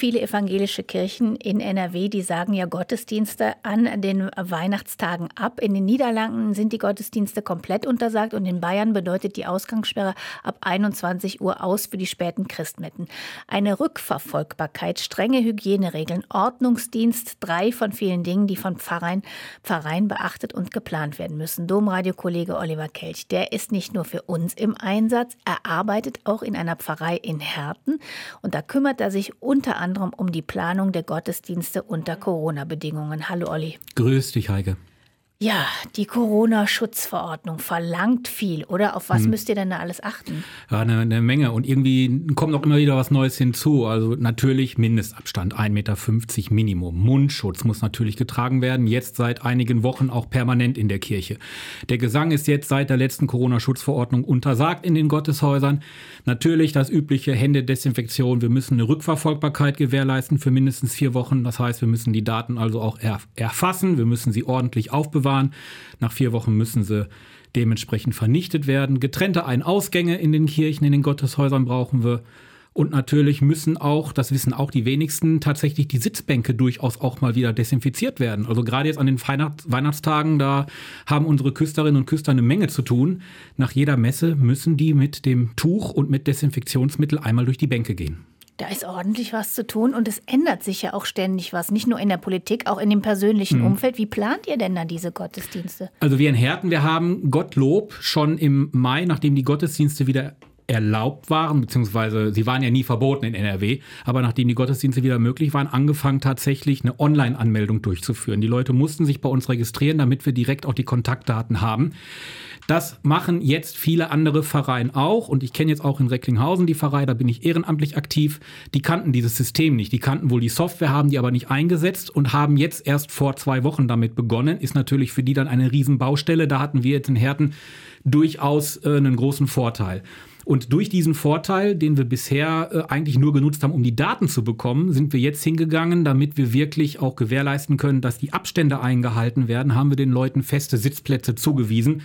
viele evangelische Kirchen in NRW, die sagen ja Gottesdienste an den Weihnachtstagen ab. In den Niederlanden sind die Gottesdienste komplett untersagt und in Bayern bedeutet die Ausgangssperre ab 21 Uhr aus für die späten Christmetten. Eine Rückverfolgbarkeit, strenge Hygieneregeln, Ordnungsdienst, drei von vielen Dingen, die von Pfarreien, Pfarreien beachtet und geplant werden müssen. Domradiokollege Oliver Kelch, der ist nicht nur für uns im Einsatz, er arbeitet auch in einer Pfarrei in Herten und da kümmert er sich unter anderem um die Planung der Gottesdienste unter Corona-Bedingungen. Hallo Olli. Grüß dich, Heike. Ja, die Corona-Schutzverordnung verlangt viel, oder? Auf was hm. müsst ihr denn da alles achten? Ja, eine, eine, Menge. Und irgendwie kommt auch immer wieder was Neues hinzu. Also natürlich Mindestabstand, 1,50 Meter Minimum. Mundschutz muss natürlich getragen werden. Jetzt seit einigen Wochen auch permanent in der Kirche. Der Gesang ist jetzt seit der letzten Corona-Schutzverordnung untersagt in den Gotteshäusern. Natürlich das übliche Händedesinfektion. Wir müssen eine Rückverfolgbarkeit gewährleisten für mindestens vier Wochen. Das heißt, wir müssen die Daten also auch erfassen. Wir müssen sie ordentlich aufbewahren waren. Nach vier Wochen müssen sie dementsprechend vernichtet werden. Getrennte Ein-Ausgänge in den Kirchen, in den Gotteshäusern brauchen wir. Und natürlich müssen auch, das wissen auch die wenigsten, tatsächlich die Sitzbänke durchaus auch mal wieder desinfiziert werden. Also gerade jetzt an den Weihnachtstagen, da haben unsere Küsterinnen und Küster eine Menge zu tun. Nach jeder Messe müssen die mit dem Tuch und mit Desinfektionsmittel einmal durch die Bänke gehen. Da ist ordentlich was zu tun und es ändert sich ja auch ständig was, nicht nur in der Politik, auch in dem persönlichen mhm. Umfeld. Wie plant ihr denn da diese Gottesdienste? Also wir in Herten, wir haben Gottlob schon im Mai, nachdem die Gottesdienste wieder erlaubt waren, beziehungsweise sie waren ja nie verboten in NRW, aber nachdem die Gottesdienste wieder möglich waren, angefangen tatsächlich eine Online-Anmeldung durchzuführen. Die Leute mussten sich bei uns registrieren, damit wir direkt auch die Kontaktdaten haben. Das machen jetzt viele andere Pfarreien auch. Und ich kenne jetzt auch in Recklinghausen die Pfarrei, da bin ich ehrenamtlich aktiv. Die kannten dieses System nicht. Die kannten wohl die Software, haben die aber nicht eingesetzt und haben jetzt erst vor zwei Wochen damit begonnen. Ist natürlich für die dann eine Riesenbaustelle. Da hatten wir jetzt in Herten durchaus äh, einen großen Vorteil. Und durch diesen Vorteil, den wir bisher äh, eigentlich nur genutzt haben, um die Daten zu bekommen, sind wir jetzt hingegangen, damit wir wirklich auch gewährleisten können, dass die Abstände eingehalten werden, haben wir den Leuten feste Sitzplätze zugewiesen.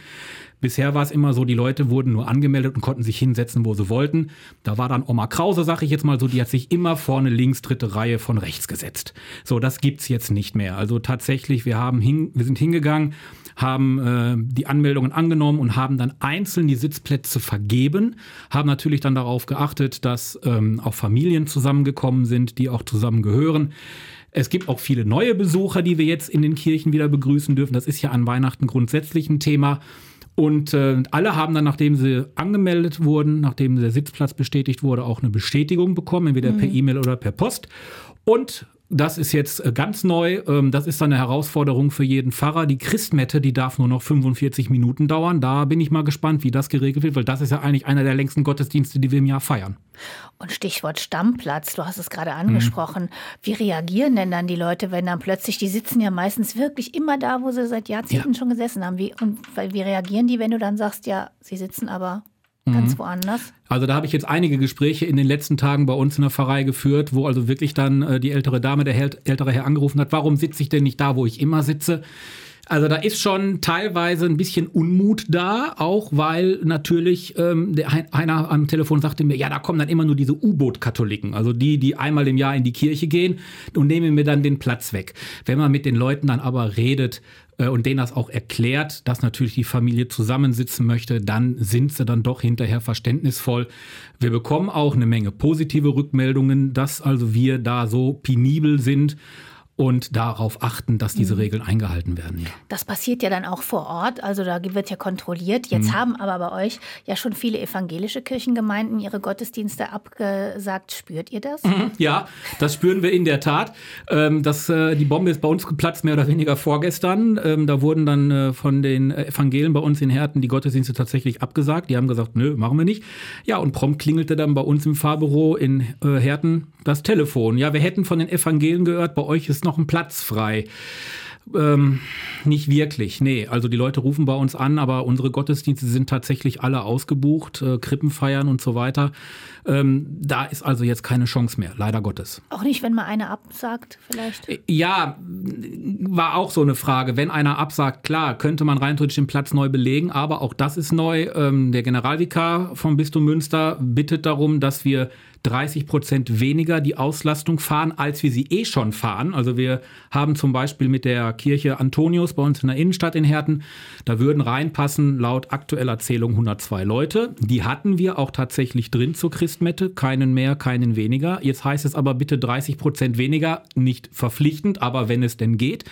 Bisher war es immer so, die Leute wurden nur angemeldet und konnten sich hinsetzen, wo sie wollten. Da war dann Oma Krause, sag ich jetzt mal so, die hat sich immer vorne links, dritte Reihe von rechts gesetzt. So, das gibt's jetzt nicht mehr. Also tatsächlich, wir haben hin, wir sind hingegangen, haben äh, die Anmeldungen angenommen und haben dann einzeln die Sitzplätze vergeben, haben natürlich dann darauf geachtet, dass ähm, auch Familien zusammengekommen sind, die auch zusammengehören. Es gibt auch viele neue Besucher, die wir jetzt in den Kirchen wieder begrüßen dürfen. Das ist ja an Weihnachten grundsätzlich ein Thema. Und äh, alle haben dann, nachdem sie angemeldet wurden, nachdem der Sitzplatz bestätigt wurde, auch eine Bestätigung bekommen, entweder mhm. per E-Mail oder per Post. Und das ist jetzt äh, ganz neu. Ähm, das ist dann eine Herausforderung für jeden Pfarrer. Die Christmette, die darf nur noch 45 Minuten dauern. Da bin ich mal gespannt, wie das geregelt wird, weil das ist ja eigentlich einer der längsten Gottesdienste, die wir im Jahr feiern. Und Stichwort Stammplatz, du hast es gerade angesprochen. Mhm. Wie reagieren denn dann die Leute, wenn dann plötzlich, die sitzen ja meistens wirklich immer da, wo sie seit Jahrzehnten ja. schon gesessen haben. Wie, und wie reagieren die, wenn du dann sagst, ja, sie sitzen aber ganz mhm. woanders? Also da habe ich jetzt einige Gespräche in den letzten Tagen bei uns in der Pfarrei geführt, wo also wirklich dann äh, die ältere Dame, der ältere Herr angerufen hat, warum sitze ich denn nicht da, wo ich immer sitze? Also da ist schon teilweise ein bisschen Unmut da, auch weil natürlich ähm, der, einer am Telefon sagte mir, ja, da kommen dann immer nur diese U-Boot-Katholiken, also die, die einmal im Jahr in die Kirche gehen und nehmen mir dann den Platz weg. Wenn man mit den Leuten dann aber redet, und denen das auch erklärt, dass natürlich die Familie zusammensitzen möchte, dann sind sie dann doch hinterher verständnisvoll. Wir bekommen auch eine Menge positive Rückmeldungen, dass also wir da so penibel sind und darauf achten, dass diese mhm. Regeln eingehalten werden. Ja. Das passiert ja dann auch vor Ort, also da wird ja kontrolliert. Jetzt mhm. haben aber bei euch ja schon viele evangelische Kirchengemeinden ihre Gottesdienste abgesagt. Spürt ihr das? Mhm. Ja, das spüren wir in der Tat. Ähm, das, äh, die Bombe ist bei uns geplatzt, mehr oder weniger vorgestern. Ähm, da wurden dann äh, von den Evangelien bei uns in Herten die Gottesdienste tatsächlich abgesagt. Die haben gesagt, nö, machen wir nicht. Ja, und prompt klingelte dann bei uns im Fahrbüro in äh, Herten das Telefon. Ja, wir hätten von den Evangelien gehört, bei euch ist noch ein Platz frei. Ähm, nicht wirklich, nee. Also die Leute rufen bei uns an, aber unsere Gottesdienste sind tatsächlich alle ausgebucht, äh, Krippenfeiern und so weiter. Ähm, da ist also jetzt keine Chance mehr, leider Gottes. Auch nicht, wenn mal einer absagt, vielleicht? Äh, ja, war auch so eine Frage. Wenn einer absagt, klar, könnte man rein theoretisch den Platz neu belegen, aber auch das ist neu. Ähm, der Generalvikar vom Bistum Münster bittet darum, dass wir 30 Prozent weniger die Auslastung fahren, als wir sie eh schon fahren. Also wir haben zum Beispiel mit der Kirche Antonius bei uns in der Innenstadt in Herten, da würden reinpassen laut aktueller Zählung 102 Leute. Die hatten wir auch tatsächlich drin zur Christmette, keinen mehr, keinen weniger. Jetzt heißt es aber bitte 30 Prozent weniger, nicht verpflichtend, aber wenn es denn geht.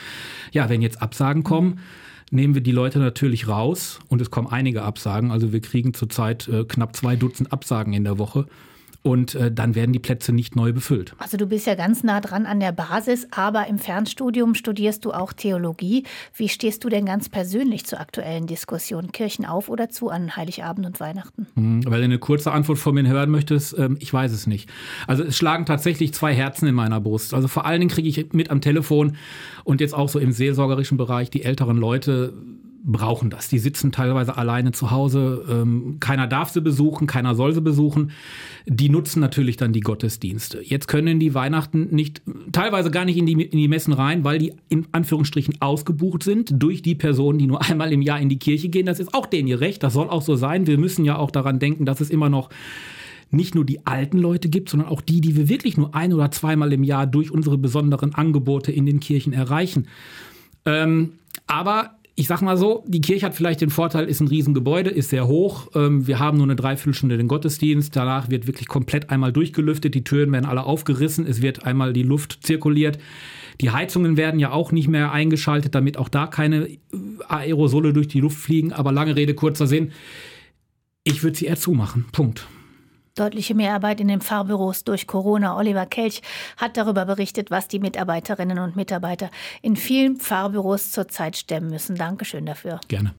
Ja, wenn jetzt Absagen kommen, nehmen wir die Leute natürlich raus und es kommen einige Absagen. Also wir kriegen zurzeit äh, knapp zwei Dutzend Absagen in der Woche und äh, dann werden die Plätze nicht neu befüllt. Also du bist ja ganz nah dran an der Basis, aber im Fernstudium studierst du auch Theologie. Wie stehst du denn ganz persönlich zur aktuellen Diskussion Kirchen auf oder zu an Heiligabend und Weihnachten? Hm, weil du eine kurze Antwort von mir hören möchtest, ähm, ich weiß es nicht. Also es schlagen tatsächlich zwei Herzen in meiner Brust. Also vor allen Dingen kriege ich mit am Telefon und jetzt auch so im seelsorgerischen Bereich die älteren Leute brauchen das. Die sitzen teilweise alleine zu Hause. Ähm, keiner darf sie besuchen, keiner soll sie besuchen. Die nutzen natürlich dann die Gottesdienste. Jetzt können die Weihnachten nicht, teilweise gar nicht in die, in die Messen rein, weil die in Anführungsstrichen ausgebucht sind durch die Personen, die nur einmal im Jahr in die Kirche gehen. Das ist auch denen ihr Recht. Das soll auch so sein. Wir müssen ja auch daran denken, dass es immer noch nicht nur die alten Leute gibt, sondern auch die, die wir wirklich nur ein oder zweimal im Jahr durch unsere besonderen Angebote in den Kirchen erreichen. Ähm, aber ich sag mal so, die Kirche hat vielleicht den Vorteil, ist ein Riesengebäude, ist sehr hoch. Ähm, wir haben nur eine Dreiviertelstunde den Gottesdienst. Danach wird wirklich komplett einmal durchgelüftet. Die Türen werden alle aufgerissen. Es wird einmal die Luft zirkuliert. Die Heizungen werden ja auch nicht mehr eingeschaltet, damit auch da keine äh, Aerosole durch die Luft fliegen. Aber lange Rede, kurzer Sinn. Ich würde sie eher zumachen. Punkt. Deutliche Mehrarbeit in den Fahrbüros durch Corona. Oliver Kelch hat darüber berichtet, was die Mitarbeiterinnen und Mitarbeiter in vielen Fahrbüros zurzeit stemmen müssen. Dankeschön dafür. Gerne.